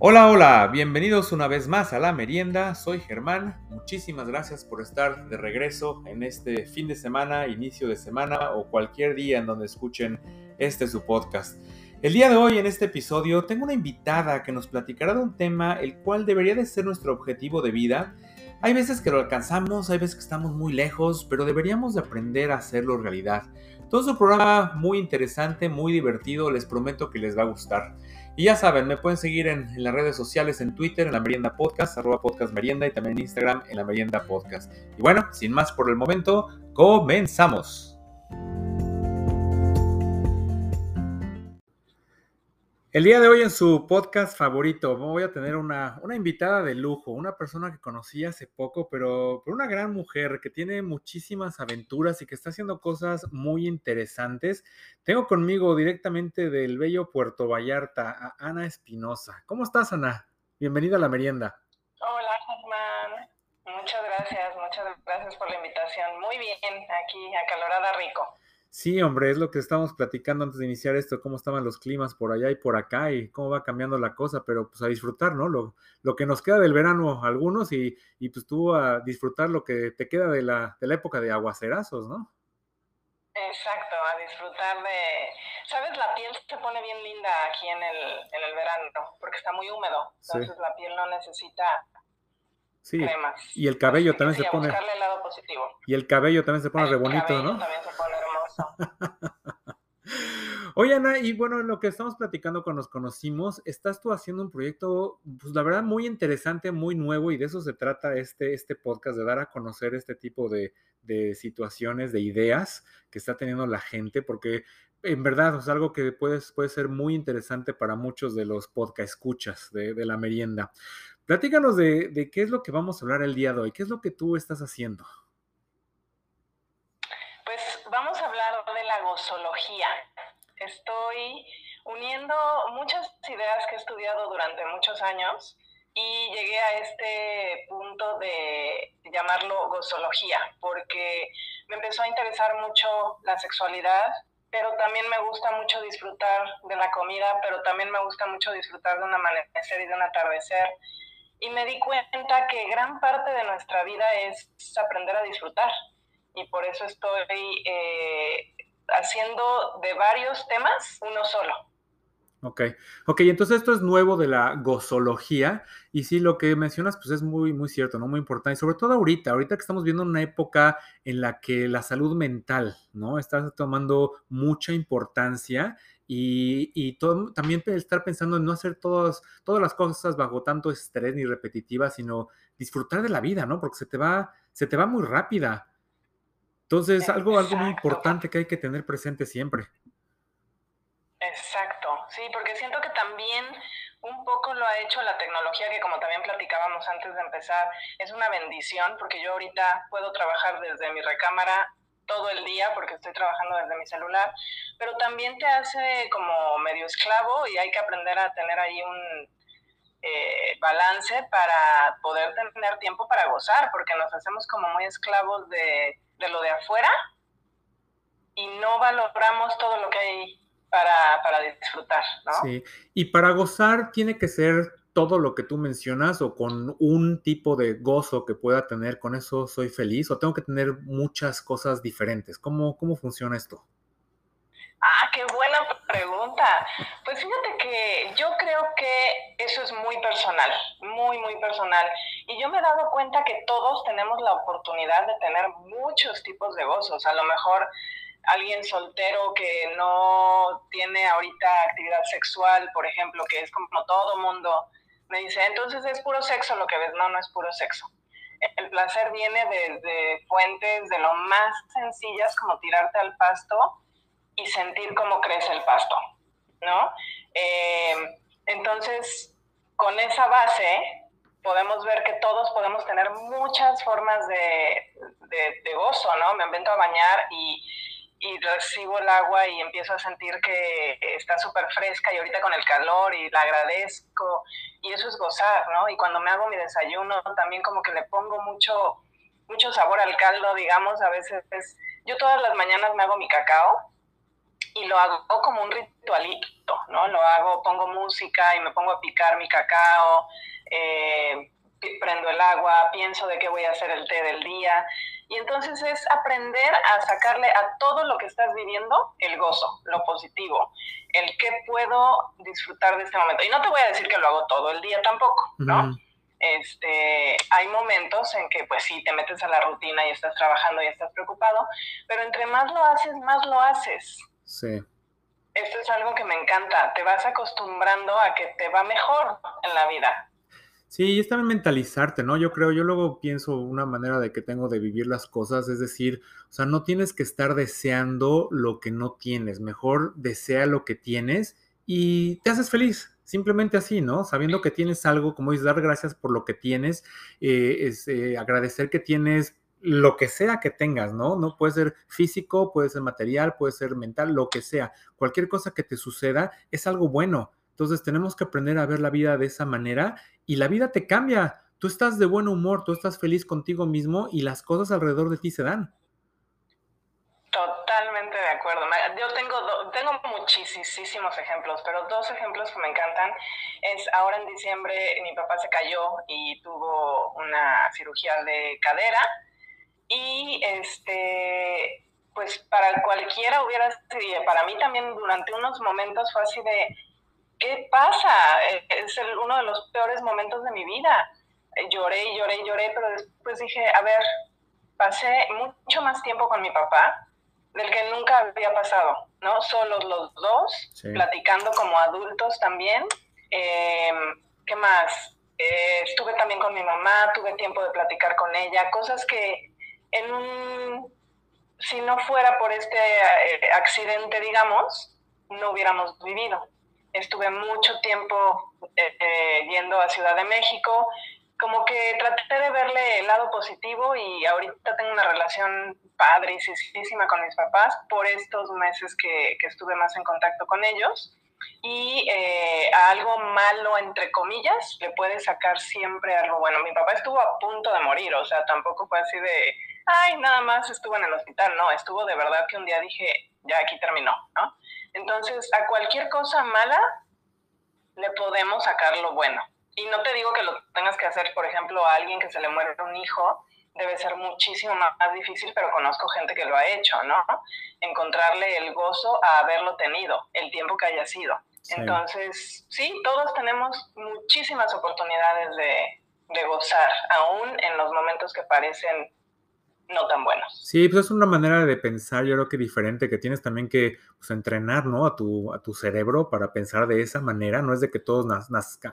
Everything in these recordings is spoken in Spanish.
Hola, hola, bienvenidos una vez más a la merienda. Soy Germán. Muchísimas gracias por estar de regreso en este fin de semana, inicio de semana o cualquier día en donde escuchen este su podcast. El día de hoy en este episodio tengo una invitada que nos platicará de un tema el cual debería de ser nuestro objetivo de vida. Hay veces que lo alcanzamos, hay veces que estamos muy lejos, pero deberíamos de aprender a hacerlo realidad. Todo es un programa muy interesante, muy divertido, les prometo que les va a gustar. Y ya saben, me pueden seguir en, las redes sociales, en Twitter, en la Merienda Podcast, arroba podcast merienda y también en Instagram en la Merienda Podcast. Y bueno, sin más por el momento, comenzamos. El día de hoy en su podcast favorito voy a tener una, invitada de lujo, una persona que conocí hace poco, pero, pero, una gran mujer que tiene muchísimas aventuras y que está haciendo cosas muy interesantes. Tengo conmigo directamente del bello Puerto Vallarta a Ana Espinosa. ¿Cómo estás, Ana? Bienvenida a la merienda. Hola, Germán. Muchas gracias, muchas gracias por la invitación. Muy bien, aquí acalorada rico. Sí, hombre, es lo que estábamos platicando antes de iniciar esto, cómo estaban los climas por allá y por acá y cómo va cambiando la cosa, pero pues a disfrutar, ¿no? Lo, lo que nos queda del verano algunos y, y, pues tú a disfrutar lo que te queda de la, de la época de aguacerazos, ¿no? Exacto, a disfrutar de... ¿Sabes? La piel se pone bien linda aquí en el, en el verano porque está muy húmedo, entonces la piel no necesita Sí. Y el cabello también se pone. Y el cabello también se pone re bonito, ¿no? También se pone Oye, Ana, y bueno, en lo que estamos platicando cuando nos conocimos, estás tú haciendo un proyecto, pues la verdad, muy interesante, muy nuevo, y de eso se trata este, este podcast, de dar a conocer este tipo de, situaciones, de ideas que está teniendo la gente, porque en verdad es algo que puede, puede ser muy interesante para muchos de los podcast escuchas de, de la merienda. Platícanos de, de qué es lo que vamos a hablar el día de hoy, qué es lo que tú estás haciendo. gozoología. Estoy uniendo muchas ideas que he estudiado durante muchos años y llegué a este punto de llamarlo gozología, porque me empezó a interesar mucho la sexualidad, pero también me gusta mucho disfrutar de la comida, pero también me gusta mucho disfrutar de un amanecer y de un atardecer. Y me di cuenta que gran parte de nuestra vida es aprender a disfrutar. Y por eso estoy eh, haciendo de varios temas uno solo. Ok, ok, entonces esto es nuevo de la gozología y sí, lo que mencionas pues es muy, muy cierto, ¿no? Muy importante, y sobre todo ahorita, ahorita que estamos viendo una época en la que la salud mental, ¿no? Está tomando mucha importancia y, y todo, también estar pensando en no hacer todas, todas las cosas bajo tanto estrés ni repetitivas, sino disfrutar de la vida, ¿no? Porque se te va, se te va muy rápida. Entonces, algo, algo muy importante que hay que tener presente siempre. Exacto, sí, porque siento que también un poco lo ha hecho la tecnología, que como también platicábamos antes de empezar, es una bendición, porque yo ahorita puedo trabajar desde mi recámara todo el día, porque estoy trabajando desde mi celular, pero también te hace como medio esclavo y hay que aprender a tener ahí un eh, balance para poder tener tiempo para gozar, porque nos hacemos como muy esclavos de de lo de afuera y no valoramos todo lo que hay para, para disfrutar, ¿no? Sí, y para gozar tiene que ser todo lo que tú mencionas o con un tipo de gozo que pueda tener, con eso soy feliz o tengo que tener muchas cosas diferentes. ¿Cómo, cómo funciona esto? Ah, qué buena pregunta. Pues fíjate que yo creo que eso es muy personal, muy, muy personal. Y yo me he dado cuenta que todos tenemos la oportunidad de tener muchos tipos de gozos. A lo mejor alguien soltero que no tiene ahorita actividad sexual, por ejemplo, que es como todo mundo, me dice, entonces es puro sexo lo que ves. No, no es puro sexo. El placer viene desde fuentes de lo más sencillas como tirarte al pasto y sentir cómo crece el pasto, ¿no? Eh, entonces, con esa base, podemos ver que todos podemos tener muchas formas de, de, gozo, ¿no? Me invento a bañar y, y, recibo el agua y empiezo a sentir que está súper fresca y ahorita con el calor y la agradezco y eso es gozar, ¿no? Y cuando me hago mi desayuno también como que le pongo mucho, mucho sabor al caldo, digamos, a veces yo todas las mañanas me hago mi cacao y lo hago como un ritualito, ¿no? Lo hago, pongo música y me pongo a picar mi cacao, eh, prendo el agua, pienso de qué voy a hacer el té del día. Y entonces es aprender a sacarle a todo lo que estás viviendo el gozo, lo positivo, el que puedo disfrutar de este momento. Y no te voy a decir que lo hago todo el día tampoco, ¿no? Este, hay momentos en que pues sí, te metes a la rutina y estás trabajando y estás preocupado, pero entre más lo haces, más lo haces. Sí. Esto es algo que me encanta, te vas acostumbrando a que te va mejor en la vida. Sí, es también mentalizarte, ¿no? Yo creo, yo luego pienso una manera de que tengo de vivir las cosas, es decir, o sea, no tienes que estar deseando lo que no tienes, mejor desea lo que tienes y te haces feliz, simplemente así, ¿no? Sabiendo que tienes algo, como dices, dar gracias por lo que tienes, eh, es eh, agradecer que tienes lo que sea que tengas, ¿no? No puede ser físico, puede ser material, puede ser mental, lo que sea. Cualquier cosa que te suceda es algo bueno. Entonces tenemos que aprender a ver la vida de esa manera y la vida te cambia. Tú estás de buen humor, tú estás feliz contigo mismo y las cosas alrededor de ti se dan. Totalmente de acuerdo. Yo tengo, tengo muchísimos ejemplos, pero dos ejemplos que me encantan es ahora en diciembre mi papá se cayó y tuvo una cirugía de cadera y este pues para cualquiera hubiera sido, para mí también durante unos momentos fue así de, ¿qué pasa? Eh, es uno de los peores momentos de mi vida. Eh, lloré y lloré y lloré, pero después dije, a ver, pasé mucho más tiempo con mi papá del que nunca había pasado, ¿no? Solos los dos, platicando como adultos también. Em, ¿Qué más? Eh, estuve también con mi mamá, tuve tiempo de platicar con ella, cosas que en un, si no fuera por este accidente, digamos, no hubiéramos vivido estuve mucho tiempo eh, eh, yendo a Ciudad de México, como que traté de verle el lado positivo y ahorita tengo una relación padricísima con mis papás por estos meses que, que estuve más en contacto con ellos. Y eh, a algo malo, entre comillas, le puede sacar siempre algo bueno. Mi papá estuvo a punto de morir, o sea, tampoco fue así de, ay, nada más estuvo en el hospital, no, estuvo de verdad que un día dije, ya aquí terminó, ¿no? Entonces, a cualquier cosa mala le podemos sacar lo bueno. Y no te digo que lo tengas que hacer, por ejemplo, a alguien que se le muere un hijo, debe ser muchísimo más difícil, pero conozco gente que lo ha hecho, ¿no? Encontrarle el gozo a haberlo tenido, el tiempo que haya sido. Entonces, sí, todos tenemos muchísimas oportunidades de, de gozar, aún en los momentos que parecen no tan buenos. Sí, pues es una manera de pensar, yo creo que diferente, que tienes también que pues, entrenar, ¿no? A tu, a tu cerebro para pensar de esa manera, no es de que todos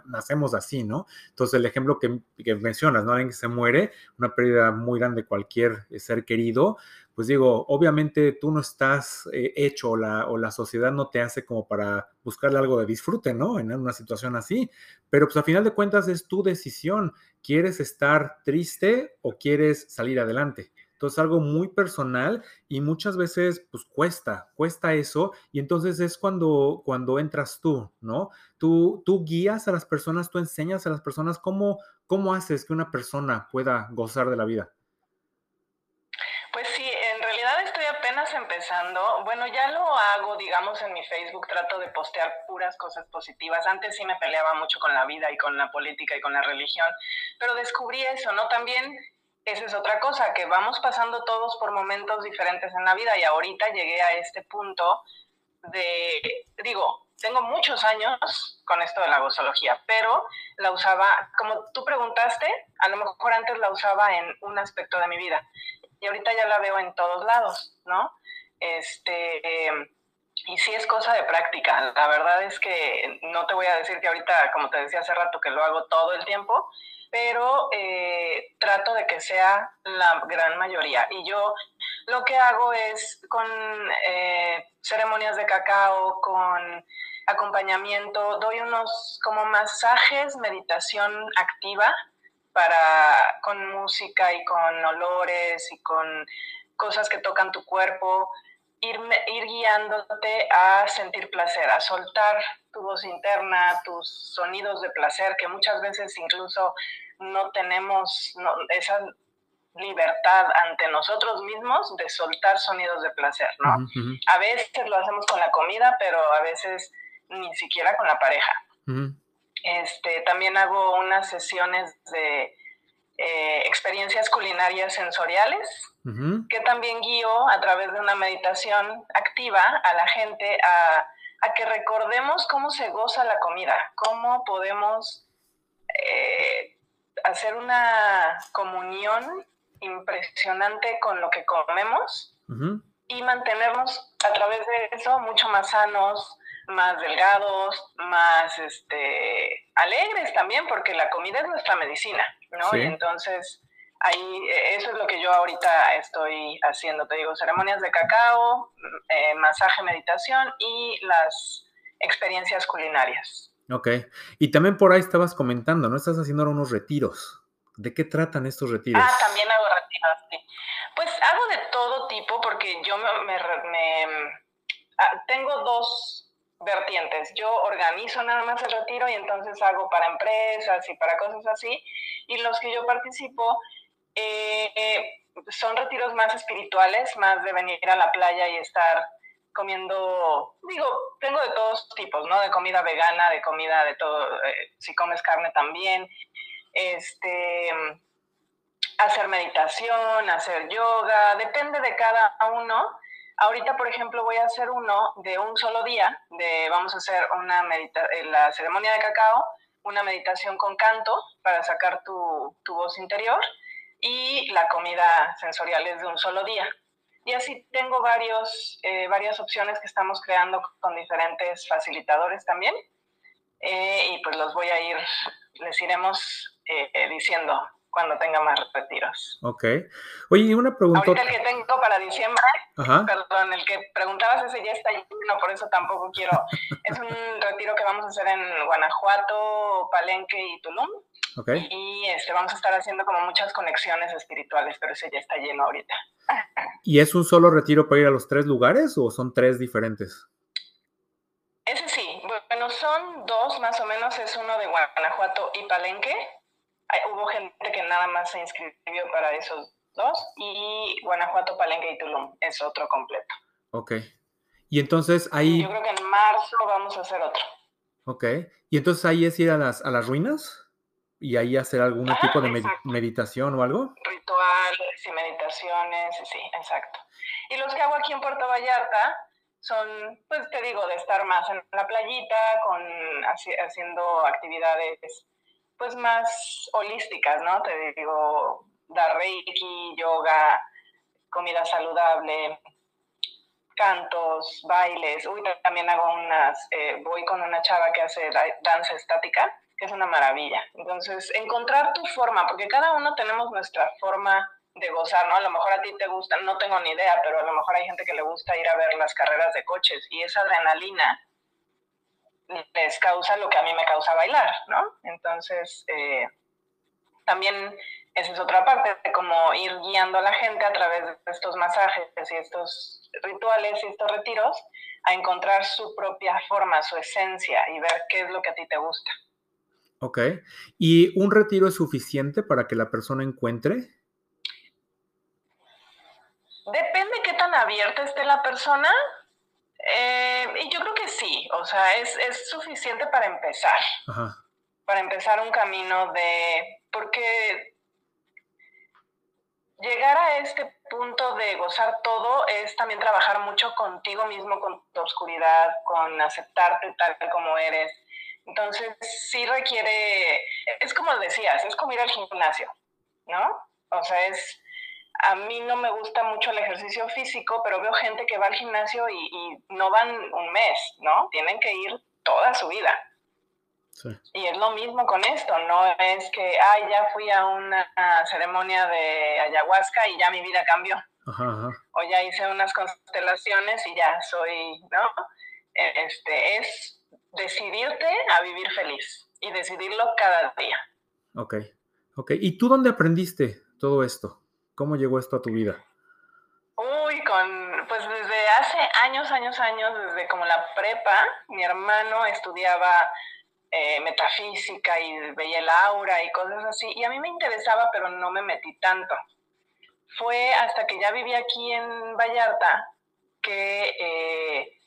nacemos así, ¿no? Entonces el ejemplo que, mencionas, ¿no? Alguien que se muere, una pérdida muy grande de cualquier ser querido, pues digo, obviamente tú no estás eh, hecho o la, o la sociedad no te hace como para buscarle algo de disfrute, ¿no? En una situación así, pero pues a final de cuentas es tu decisión, ¿quieres estar triste o quieres salir adelante? Entonces, algo muy personal y muchas veces, pues cuesta, cuesta eso. Y entonces es cuando, cuando entras tú, ¿no? Tú, tú guías a las personas, tú enseñas a las personas cómo, cómo haces que una persona pueda gozar de la vida. Pues sí, en realidad estoy apenas empezando. Bueno, ya lo hago, digamos, en mi Facebook, trato de postear puras cosas positivas. Antes sí me peleaba mucho con la vida y con la política y con la religión, pero descubrí eso, ¿no? También esa es otra cosa, que vamos pasando todos por momentos diferentes en la vida y ahorita llegué a este punto de, digo, tengo muchos años con esto de la gozología, pero la usaba, como tú preguntaste, a lo mejor antes la usaba en un aspecto de mi vida y ahorita ya la veo en todos lados, ¿no? Este, y sí es cosa de práctica. La verdad es que no te voy a decir que ahorita, como te decía hace rato, que lo hago todo el tiempo, pero eh, trato de que sea la gran mayoría. Y yo lo que hago es con eh, ceremonias de cacao, con acompañamiento, doy unos como masajes, meditación activa para con música y con olores y con cosas que tocan tu cuerpo, ir, ir guiándote a sentir placer, a soltar tu voz interna, tus sonidos de placer, que muchas veces incluso no tenemos esa libertad ante nosotros mismos de soltar sonidos de placer, ¿no? A veces lo hacemos con la comida, pero a veces ni siquiera con la pareja. Este, también hago unas sesiones de eh, experiencias culinarias sensoriales, que también guío a través de una meditación activa a la gente a, que recordemos cómo se goza la comida, cómo podemos eh, hacer una comunión impresionante con lo que comemos y mantenernos a través de eso mucho más sanos, más delgados, más este, alegres también, porque la comida es nuestra medicina, ¿no? Y entonces, ahí, e, eso es lo que yo ahorita estoy haciendo, te digo, ceremonias de cacao, eh, masaje, meditación y las experiencias culinarias. Ok, y también por ahí estabas comentando, ¿no? Estás haciendo ahora unos retiros. ¿De qué tratan estos retiros? Ah, también hago retiros, sí. Pues hago de todo tipo porque yo me, me ah, tengo dos vertientes. Yo organizo nada más el retiro y entonces hago para empresas y para cosas así. Y los que yo participo eh, son retiros más espirituales, más de venir a la playa y estar comiendo, digo, tengo de todos tipos, ¿no? De comida vegana, de comida de todo, eh, si comes carne también, este, hacer meditación, hacer yoga, depende de cada uno Ahorita, por ejemplo, voy a hacer uno de un solo día, de vamos a hacer una medita eh, la ceremonia de cacao, una meditación con canto para sacar tu, tu voz interior y la comida sensorial es de un solo día. Y así tengo varios, eh, varias opciones que estamos creando con diferentes facilitadores también. Eh, y pues los voy a ir, les iremos diciendo cuando tenga más retiros. Ok. Oye, una pregunta. Ahorita el que tengo para diciembre, perdón, el que preguntabas ese ya está lleno, por eso tampoco quiero. es un retiro que vamos a hacer en Guanajuato, Palenque y Tulum. Ok. Y este, vamos a estar haciendo como muchas conexiones espirituales, pero ese ya está lleno ahorita. ¿Y es un solo retiro para ir a los tres lugares o son tres diferentes? Ese sí, bueno, son dos más o menos, es uno de Guanajuato y Palenque hubo gente que nada más se inscribió para esos dos y Guanajuato, Palenque y Tulum es otro completo. Ok. Y entonces ahí... Yo creo que en marzo vamos a hacer otro. Ok. Y entonces ahí es ir a las, a las ruinas y ahí hacer algún tipo de meditación o algo. Rituales y meditaciones, sí, exacto. Y los que hago aquí en Puerto Vallarta son, pues te digo, de estar más en la playita, con haciendo actividades pues más holísticas, ¿no? Te digo, dar reiki, yoga, comida saludable, cantos, bailes. Uy, también hago unas, eh, voy con una chava que hace danza estática, que es una maravilla. Entonces, encontrar tu forma, porque cada uno tenemos nuestra forma de gozar, ¿no? A lo mejor a ti te gusta, no tengo ni idea, pero a lo mejor hay gente que le gusta ir a ver las carreras de coches y esa adrenalina les causa lo que a mí me causa bailar, ¿no? Entonces, eh, también esa es otra parte, de como ir guiando a la gente a través de estos masajes y estos rituales y estos retiros a encontrar su propia forma, su esencia y ver qué es lo que a ti te gusta. Ok. ¿Y un retiro es suficiente para que la persona encuentre? Depende qué tan abierta esté la persona. Eh, y yo creo que sí, o sea, es, es suficiente para empezar. Para empezar un camino de. Porque llegar a este punto de gozar todo es también trabajar mucho contigo mismo, con tu oscuridad, con aceptarte tal como eres. Entonces, sí requiere, es como decías, es como ir al gimnasio, ¿no? O sea, es a mí no me gusta mucho el ejercicio físico, pero veo gente que va al gimnasio y, no van un mes, ¿no? Tienen que ir toda su vida. Y es lo mismo con esto, no es que, ay, ya fui a una ceremonia de ayahuasca y ya mi vida cambió. O ya hice unas constelaciones y ya soy, ¿no? Este, es decidirte a vivir feliz y decidirlo cada día. Ok, ok. ¿Y tú dónde aprendiste todo esto? ¿Cómo llegó esto a tu vida? Uy, con, pues desde hace años, años, años, desde como la prepa, mi hermano estudiaba eh, metafísica y veía el aura y cosas así, y a mí me interesaba, pero no me metí tanto. fue hasta que ya viví aquí en Vallarta que eh,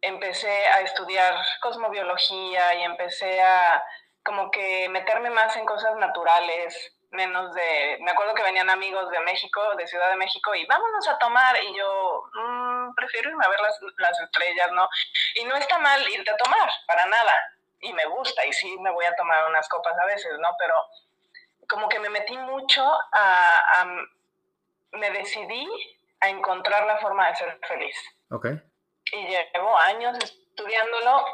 empecé a estudiar cosmobiología y empecé a como que meterme más en cosas naturales, menos de, me acuerdo que venían amigos de México, de Ciudad de México, y vámonos a tomar, y yo, mm, prefiero irme a ver las, las estrellas, ¿no? Y no está mal irte a tomar, para nada, y me gusta, y sí me voy a tomar unas copas a veces, ¿no? Pero como que me metí mucho a, a me decidí a encontrar la forma de ser feliz. Ok. Y llevo años estudiándolo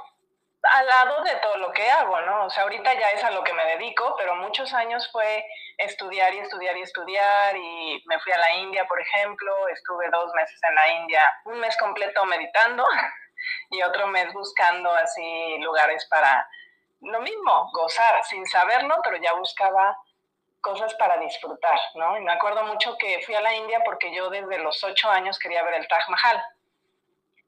al lado de todo lo que hago, ¿no? O sea, ahorita ya es a lo que me dedico, pero muchos años fue estudiar y estudiar y estudiar y me fui a la India, por ejemplo, estuve dos meses en la India, un mes completo meditando y otro mes buscando así lugares para lo mismo, gozar, sin saberlo, pero ya buscaba cosas para disfrutar, ¿no? Y me acuerdo mucho que fui a la India porque yo desde los ocho años quería ver el Taj Mahal.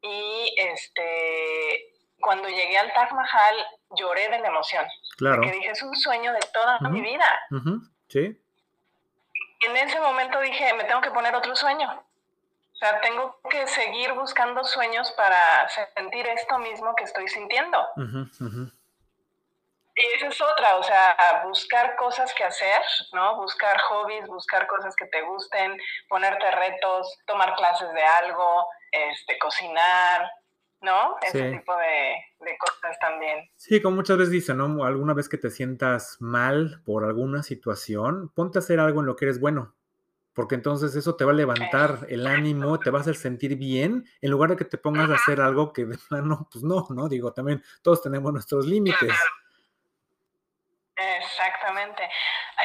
Y este, cuando llegué al Taj Mahal lloré de la emoción. Claro. Porque dije, es un sueño de toda mi vida. Sí. Y en ese momento dije, me tengo que poner otro sueño. O sea, tengo que seguir buscando sueños para sentir esto mismo que estoy sintiendo. Y esa es otra, o sea, buscar cosas que hacer, ¿no? Buscar hobbies, buscar cosas que te gusten, ponerte retos, tomar clases de algo, este, cocinar, ¿no? Ese tipo de, cosas también. Sí, como muchas veces dicen, ¿no? Alguna vez que te sientas mal por alguna situación, ponte a hacer algo en lo que eres bueno. Porque entonces eso te va a levantar el ánimo, te va a hacer sentir bien, en lugar de que te pongas a hacer algo que de plano, pues no, ¿no? Digo, también todos tenemos nuestros límites. Exactamente.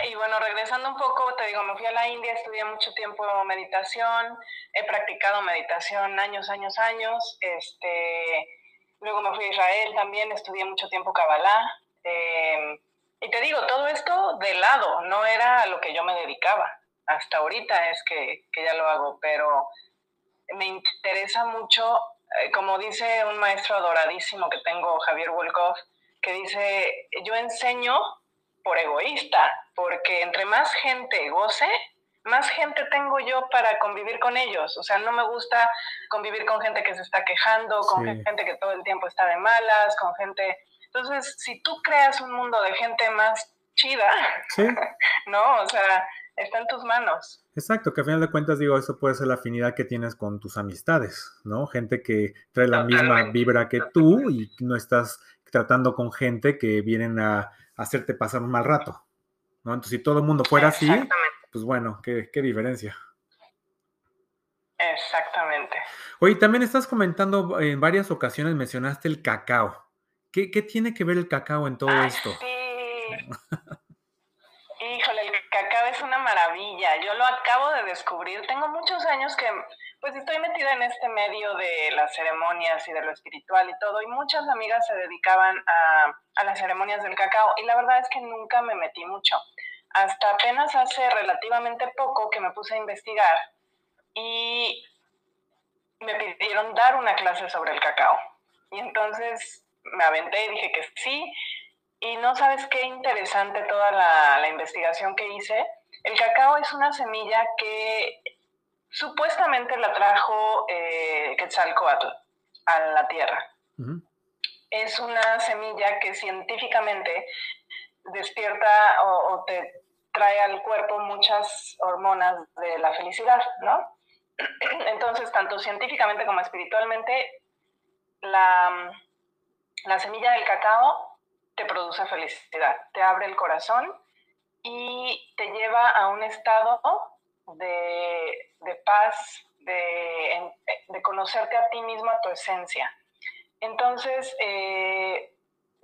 Y bueno, regresando un poco, te digo, me fui a la India, estudié mucho tiempo meditación, he practicado meditación años, años, años. Este, luego me fui a Israel también, estudié mucho tiempo Kabbalah. Em, y te digo, todo esto de lado, no era a lo que yo me dedicaba. Hasta ahorita es que, que ya lo hago, pero me interesa mucho, eh, como dice un maestro adoradísimo que tengo, Javier Wolkov, que dice, yo enseño por egoísta, porque entre más gente goce, más gente tengo yo para convivir con ellos. O sea, no me gusta convivir con gente que se está quejando, con gente que todo el tiempo está de malas, con gente... Entonces, si tú creas un mundo de gente más chida, ¿no? O sea, está en tus manos. Exacto, que a final de cuentas digo, eso puede ser la afinidad que tienes con tus amistades, ¿no? Gente que trae la misma vibra que tú y no estás tratando con gente que vienen a hacerte pasar un mal rato, ¿no? Entonces, si todo el mundo fuera así, pues bueno, qué, diferencia. Exactamente. Oye, también estás comentando en varias ocasiones, mencionaste el cacao. ¿Qué, tiene que ver el cacao en todo esto? Sí. Híjole, el cacao es una maravilla. Yo lo acabo de descubrir. Tengo muchos años que pues estoy metida en este medio de las ceremonias y de lo espiritual y todo, y muchas amigas se dedicaban a, a las ceremonias del cacao, y la verdad es que nunca me metí mucho. Hasta apenas hace relativamente poco que me puse a investigar y me pidieron dar una clase sobre el cacao. Y entonces me aventé y dije que sí. Y no sabes qué interesante toda la, la investigación que hice. El cacao es una semilla que Supuestamente la trajo eh, Quetzalcoatl a la Tierra. Es una semilla que científicamente despierta o, te trae al cuerpo muchas hormonas de la felicidad, ¿no? Entonces, tanto científicamente como espiritualmente, la, la semilla del cacao te produce felicidad, te abre el corazón y te lleva a un estado de, paz, de, de, conocerte a ti mismo, a tu esencia. Entonces, eh,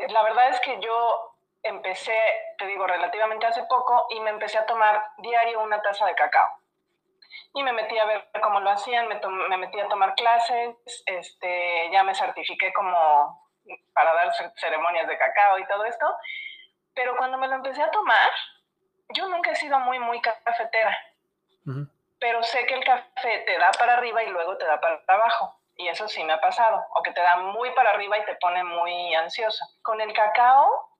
la verdad es que yo empecé, te digo, relativamente hace poco y me empecé a tomar diario una taza de cacao. Y me metí a ver cómo lo hacían, me, me metí a tomar clases, este, ya me certifiqué como para dar ceremonias de cacao y todo esto. Pero cuando me lo empecé a tomar, yo nunca he sido muy, muy cafetera. Pero sé que el café te da para arriba y luego te da para abajo. Y eso sí me ha pasado. O que te da muy para arriba y te pone muy ansioso. Con el cacao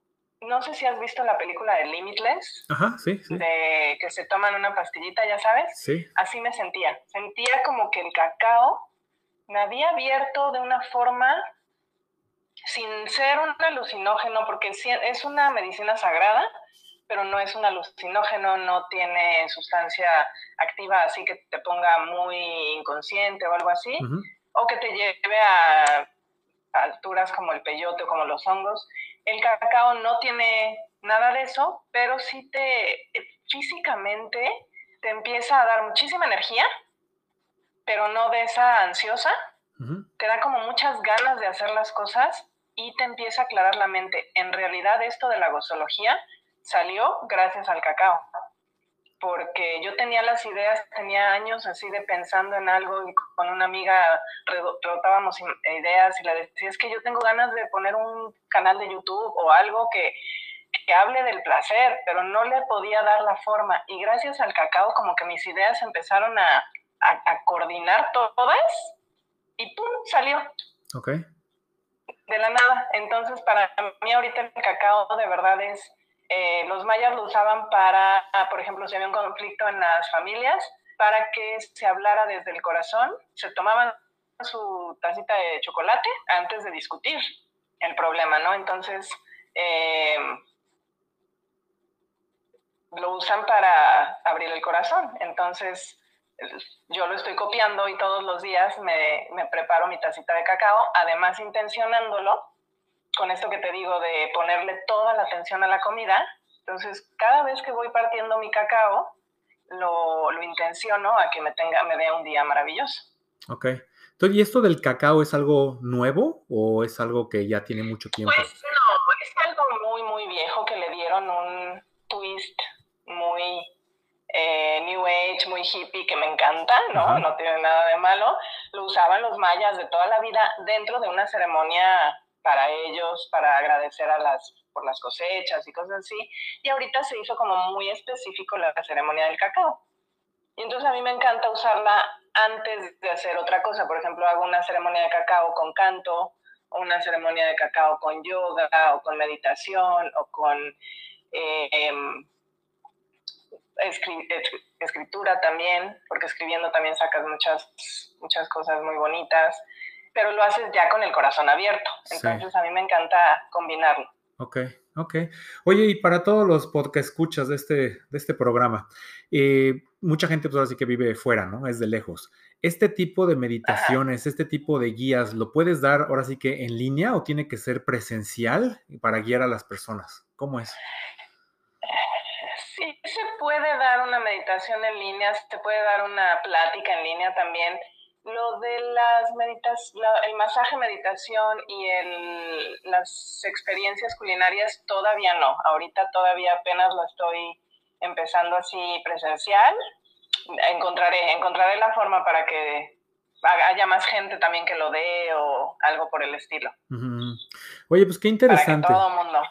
no sé si has visto la película de Limitless. Ajá, sí, sí. De que se toman una pastillita, ya sabes. Sí. Así me sentía. Sentía como que el cacao me había abierto de una forma sin ser un alucinógeno, porque es una medicina sagrada, pero no es un alucinógeno, no tiene sustancia activa así que te ponga muy inconsciente o algo así, o que te lleve a alturas como el peyote o como los hongos. El cacao no tiene nada de eso, pero sí te físicamente te empieza a dar muchísima energía, pero no de esa ansiosa. Te da como muchas ganas de hacer las cosas y te empieza a aclarar la mente. En realidad esto de la gozología salió gracias al cacao, porque yo tenía las ideas, tenía años así de pensando en algo y con una amiga rotábamos ideas y le decía, es que yo tengo ganas de poner un canal de YouTube o algo que, que hable del placer, pero no le podía dar la forma. Y gracias al cacao como que mis ideas empezaron a, a, a coordinar todas y ¡pum! salió. Ok. De la nada. Entonces, para mí ahorita el cacao de verdad es eh, los mayas lo usaban para, por ejemplo, si había un conflicto en las familias, para que se hablara desde el corazón, se tomaban su tacita de chocolate antes de discutir el problema, ¿no? Entonces, eh, lo usan para abrir el corazón. Entonces, yo lo estoy copiando y todos los días me, me preparo mi tacita de cacao, además intencionándolo con esto que te digo de ponerle toda la atención a la comida. Entonces, cada vez que voy partiendo mi cacao, lo, lo intenciono a que me tenga, me dé un día maravilloso. Ok. Entonces, ¿y esto del cacao es algo nuevo o es algo que ya tiene mucho tiempo? Pues no, es algo muy, muy viejo que le dieron un twist muy eh, New Age, muy hippie, que me encanta, ¿no? No tiene nada de malo. Lo usaban los mayas de toda la vida dentro de una ceremonia para ellos, para agradecer a las, por las cosechas y cosas así. Y ahorita se hizo como muy específico la, ceremonia del cacao. Y entonces a mí me encanta usarla antes de hacer otra cosa. Por ejemplo, hago una ceremonia de cacao con canto, o una ceremonia de cacao con yoga, o con meditación, o con eh, em, escritura también, porque escribiendo también sacas muchas, muchas cosas muy bonitas pero lo haces ya con el corazón abierto. Entonces a mí me encanta combinarlo. Ok, ok. Oye, y para todos los podcast escuchas de este, de este programa, eh, mucha gente pues ahora sí que vive fuera, ¿no? Es de lejos. ¿Este tipo de meditaciones, este tipo de guías, lo puedes dar ahora sí que en línea o tiene que ser presencial para guiar a las personas? ¿Cómo es? Sí, se puede dar una meditación en línea, se puede dar una plática en línea también lo de las meditas, el masaje, meditación y el, las experiencias culinarias todavía no. Ahorita todavía apenas lo estoy empezando así presencial. Encontraré, encontraré la forma para que haya más gente también que lo dé o algo por el estilo. Oye, pues qué interesante. Para que todo mundo.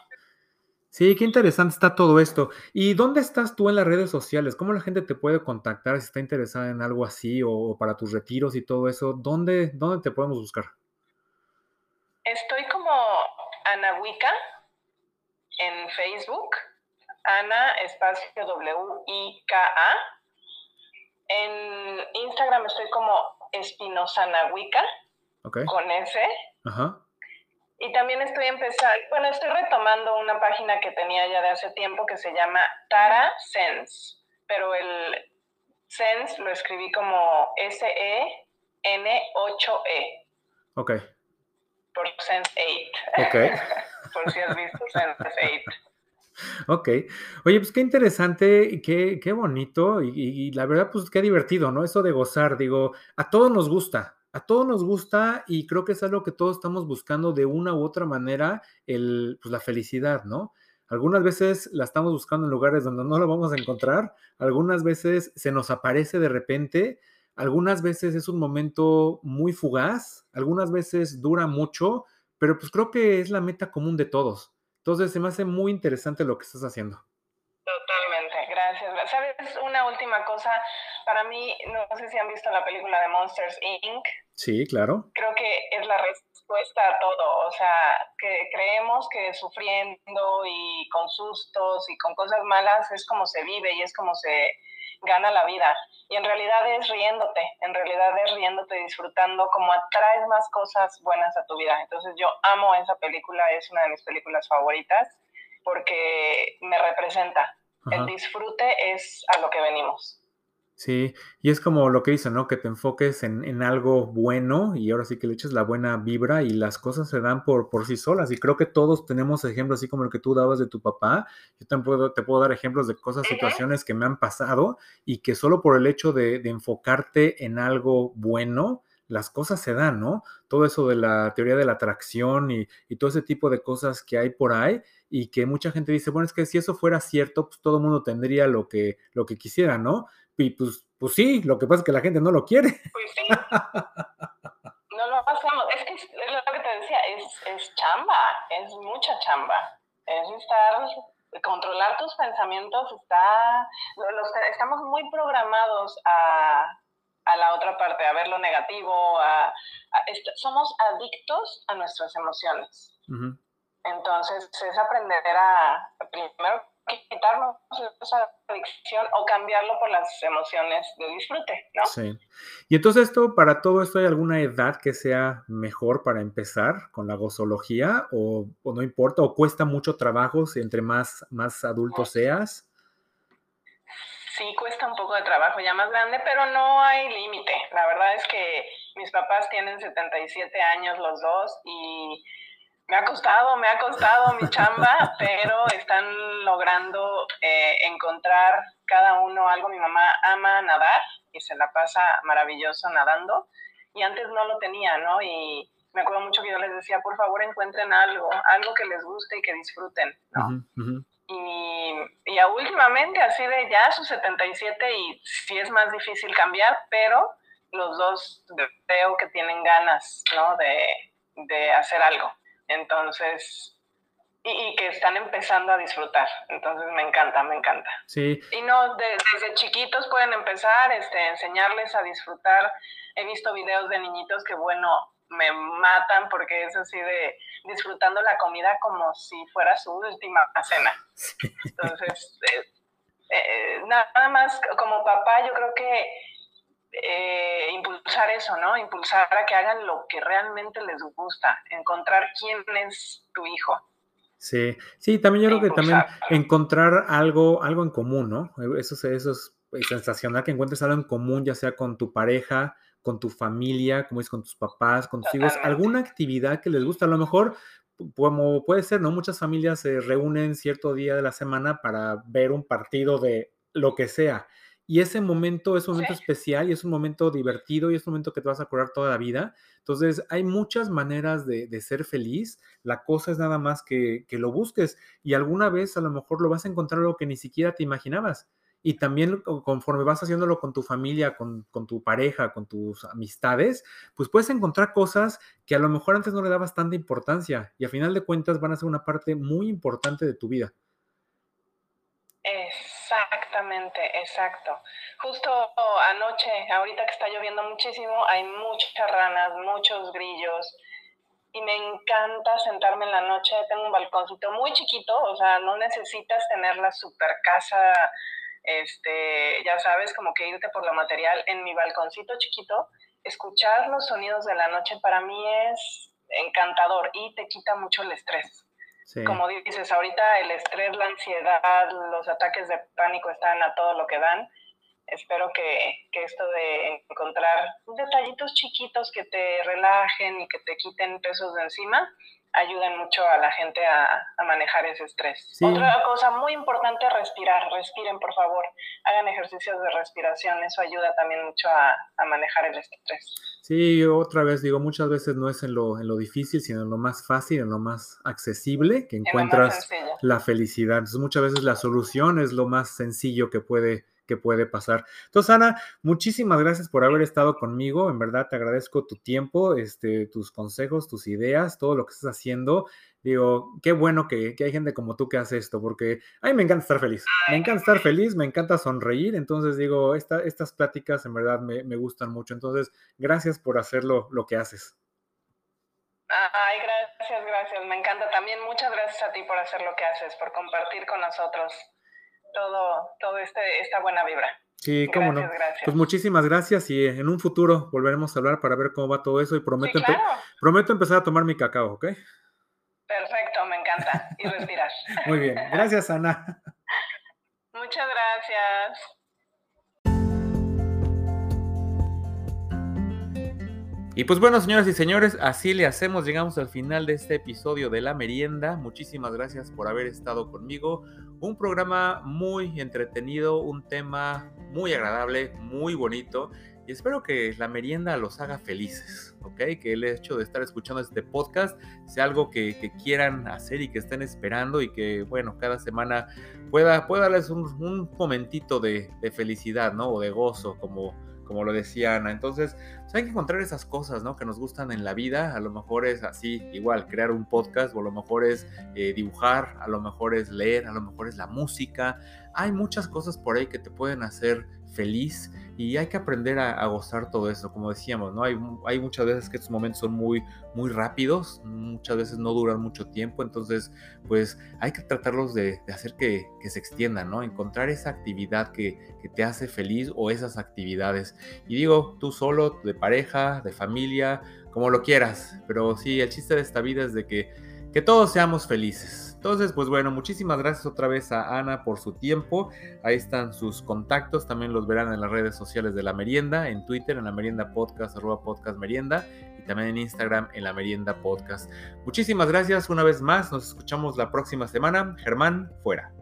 Sí, qué interesante está todo esto. ¿Y dónde estás tú en las redes sociales? ¿Cómo la gente te puede contactar si está interesada en algo así o, para tus retiros y todo eso? ¿Dónde, dónde te podemos buscar? Estoy como Ana Wicca en Facebook, Ana espacio W-I-K-A. En Instagram estoy como Espinosa Wicca con S. Ajá. Y también estoy empezando, bueno, estoy retomando una página que tenía ya de hace tiempo que se llama Tara Sense, pero el Sense lo escribí como S-E-N-8-E. E. Ok. Por Sense 8. Ok. Por si has visto Sense 8. Ok. Oye, pues qué interesante, qué, qué bonito y, y, la verdad, pues qué divertido, ¿no? Eso de gozar, digo, a todos nos gusta, a todos nos gusta y creo que es algo que todos estamos buscando de una u otra manera, el, pues la felicidad, ¿no? Algunas veces la estamos buscando en lugares donde no la vamos a encontrar, algunas veces se nos aparece de repente, algunas veces es un momento muy fugaz, algunas veces dura mucho, pero pues creo que es la meta común de todos. Entonces se me hace muy interesante lo que estás haciendo. Totalmente, gracias. ¿Sabes una última cosa? Para mí, no sé si han visto la película de Monsters Inc. Sí, claro. Creo que es la, cuesta todo, o sea, que creemos que sufriendo y con sustos y con cosas malas es como se vive y es como se gana la vida. Y en realidad es riéndote, en realidad es riéndote, disfrutando, como atraes más cosas buenas a tu vida. Entonces yo amo esa película, es una de mis películas favoritas porque me representa. El disfrute es a lo que venimos. Sí, y es como lo que dice, ¿no? Que te enfoques en, algo bueno y ahora sí que le eches la buena vibra y las cosas se dan por, por sí solas. Y creo que todos tenemos ejemplos así como el que tú dabas de tu papá. Yo también puedo, te puedo dar ejemplos de cosas, situaciones que me han pasado y que solo por el hecho de, de enfocarte en algo bueno, las cosas se dan, ¿no? Todo eso de la teoría de la atracción y, y, todo ese tipo de cosas que hay por ahí y que mucha gente dice, bueno, es que si eso fuera cierto, pues todo el mundo tendría lo que, lo que quisiera, ¿no? Y pues, pues sí, lo que pasa es que la gente no lo quiere. Pues sí. no lo hacemos. Es que es lo que te decía, es, es chamba, es mucha chamba. Es estar, controlar tus pensamientos, está, los, estamos muy programados a, a la otra parte, a ver lo negativo, a, somos adictos a nuestras emociones. Entonces es aprender a, primero quitarnos esa adicción o cambiarlo por las emociones de disfrute, ¿no? Sí. Y entonces esto, para todo esto, ¿hay alguna edad que sea mejor para empezar con la gozología? ¿O, no importa? ¿O cuesta mucho trabajo si entre más, más adulto seas? Sí, cuesta un poco de trabajo ya más grande, pero no hay límite. La verdad es que mis papás tienen 77 años los dos y me ha costado, me ha costado mi chamba, pero están logrando eh, encontrar cada uno algo. Mi mamá ama nadar y se la pasa maravilloso nadando y antes no lo tenía, ¿no? Y me acuerdo mucho que yo les decía, por favor encuentren algo, algo que les guste y que disfruten, ¿no? Y, y últimamente, así de ya sus 77 y sí es más difícil cambiar, pero los dos veo que tienen ganas, ¿no? De, de hacer algo. Entonces, y, que están empezando a disfrutar. Entonces me encanta, me encanta. Sí. Y no, desde chiquitos pueden empezar, este, enseñarles a disfrutar. He visto videos de niñitos que, bueno, me matan porque es así de disfrutando la comida como si fuera su última cena. Entonces, eh, eh, nada más como papá, yo creo que eh, impulsar eso, ¿no? Impulsar a que hagan lo que realmente les gusta, encontrar quién es tu hijo. Sí, sí, también yo creo que también encontrar algo, algo en común, ¿no? Eso, eso es sensacional que encuentres algo en común, ya sea con tu pareja, con tu familia, como es con tus papás, con tus hijos, alguna actividad que les gusta. A lo mejor, como puede ser, ¿no? Muchas familias se reúnen cierto día de la semana para ver un partido de lo que sea. Y ese momento es un momento especial y es un momento divertido y es un momento que te vas a acordar toda la vida. Entonces, hay muchas maneras de, ser feliz. La cosa es nada más que, que, lo busques y alguna vez a lo mejor lo vas a encontrar algo que ni siquiera te imaginabas. Y también conforme vas haciéndolo con tu familia, con, con tu pareja, con tus amistades, pues puedes encontrar cosas que a lo mejor antes no le dabas tanta importancia y a final de cuentas van a ser una parte muy importante de tu vida. Exactamente, exacto. Justo anoche, ahorita que está lloviendo muchísimo, hay muchas ranas, muchos grillos y me encanta sentarme en la noche. Tengo un balcóncito muy chiquito, o sea, no necesitas tener la super casa, este, ya sabes, como que irte por lo material. En mi balconcito chiquito, escuchar los sonidos de la noche para mí es encantador y te quita mucho el estrés. Como dices, ahorita el estrés, la ansiedad, los ataques de pánico están a todo lo que dan. Espero que, que esto de encontrar detallitos chiquitos que te relajen y que te quiten pesos de encima, ayuden mucho a la gente a, manejar ese estrés. Otra cosa muy importante, respirar. Respiren, por favor. Hagan ejercicios de respiración. Eso ayuda también mucho a, manejar el estrés. Sí, otra vez digo, muchas veces no es en lo, en lo difícil, sino en lo más fácil, en lo más accesible que encuentras la felicidad. Entonces, muchas veces la solución es lo más sencillo que puede que puede pasar. Entonces, Ana, muchísimas gracias por haber estado conmigo. En verdad, te agradezco tu tiempo, este, tus consejos, tus ideas, todo lo que estás haciendo. Digo, qué bueno que, hay gente como tú que hace esto, porque a mí me encanta estar feliz. Me encanta estar feliz, me encanta sonreír. Entonces, digo, estas pláticas en verdad me, me gustan mucho. Entonces, gracias por hacerlo lo que haces. Ay, gracias, gracias. Me encanta también. Muchas gracias a ti por hacer lo que haces, por compartir con nosotros todo, todo este, esta buena vibra. Sí, cómo no. Pues muchísimas gracias y en un futuro volveremos a hablar para ver cómo va todo eso y prometo, prometo empezar a tomar mi cacao, ¿ok? Perfecto, me encanta. Y respirar. Muy bien. Gracias, Ana. Muchas gracias. Y pues bueno, señoras y señores, así le hacemos, llegamos al final de este episodio de La Merienda. Muchísimas gracias por haber estado conmigo. Un programa muy entretenido, un tema muy agradable, muy bonito. Y espero que la merienda los haga felices, ¿ok? Que el hecho de estar escuchando este podcast sea algo que, quieran hacer y que estén esperando y que, bueno, cada semana pueda, pueda darles un, momentito de, de, felicidad, ¿no? O de gozo, como, como lo decía Ana. Entonces, pues, hay que encontrar esas cosas, ¿no? Que nos gustan en la vida. A lo mejor es así, igual, crear un podcast, o a lo mejor es eh, dibujar, a lo mejor es leer, a lo mejor es la música. Hay muchas cosas por ahí que te pueden hacer feliz y hay que aprender a, gozar todo eso, como decíamos, ¿no? Hay, hay, muchas veces que estos momentos son muy, muy rápidos, muchas veces no duran mucho tiempo, entonces pues hay que tratarlos de, hacer que, se extiendan, ¿no? Encontrar esa actividad que, que, te hace feliz o esas actividades. Y digo, tú solo, de pareja, de familia, como lo quieras, pero sí, el chiste de esta vida es de que, que todos seamos felices. Entonces, pues bueno, muchísimas gracias otra vez a Ana por su tiempo. Ahí están sus contactos, también los verán en las redes sociales de La Merienda, en Twitter, en La Merienda Podcast, arroba Podcast Merienda, y también en Instagram, en La Merienda Podcast. Muchísimas gracias una vez más, nos escuchamos la próxima semana. Germán, fuera.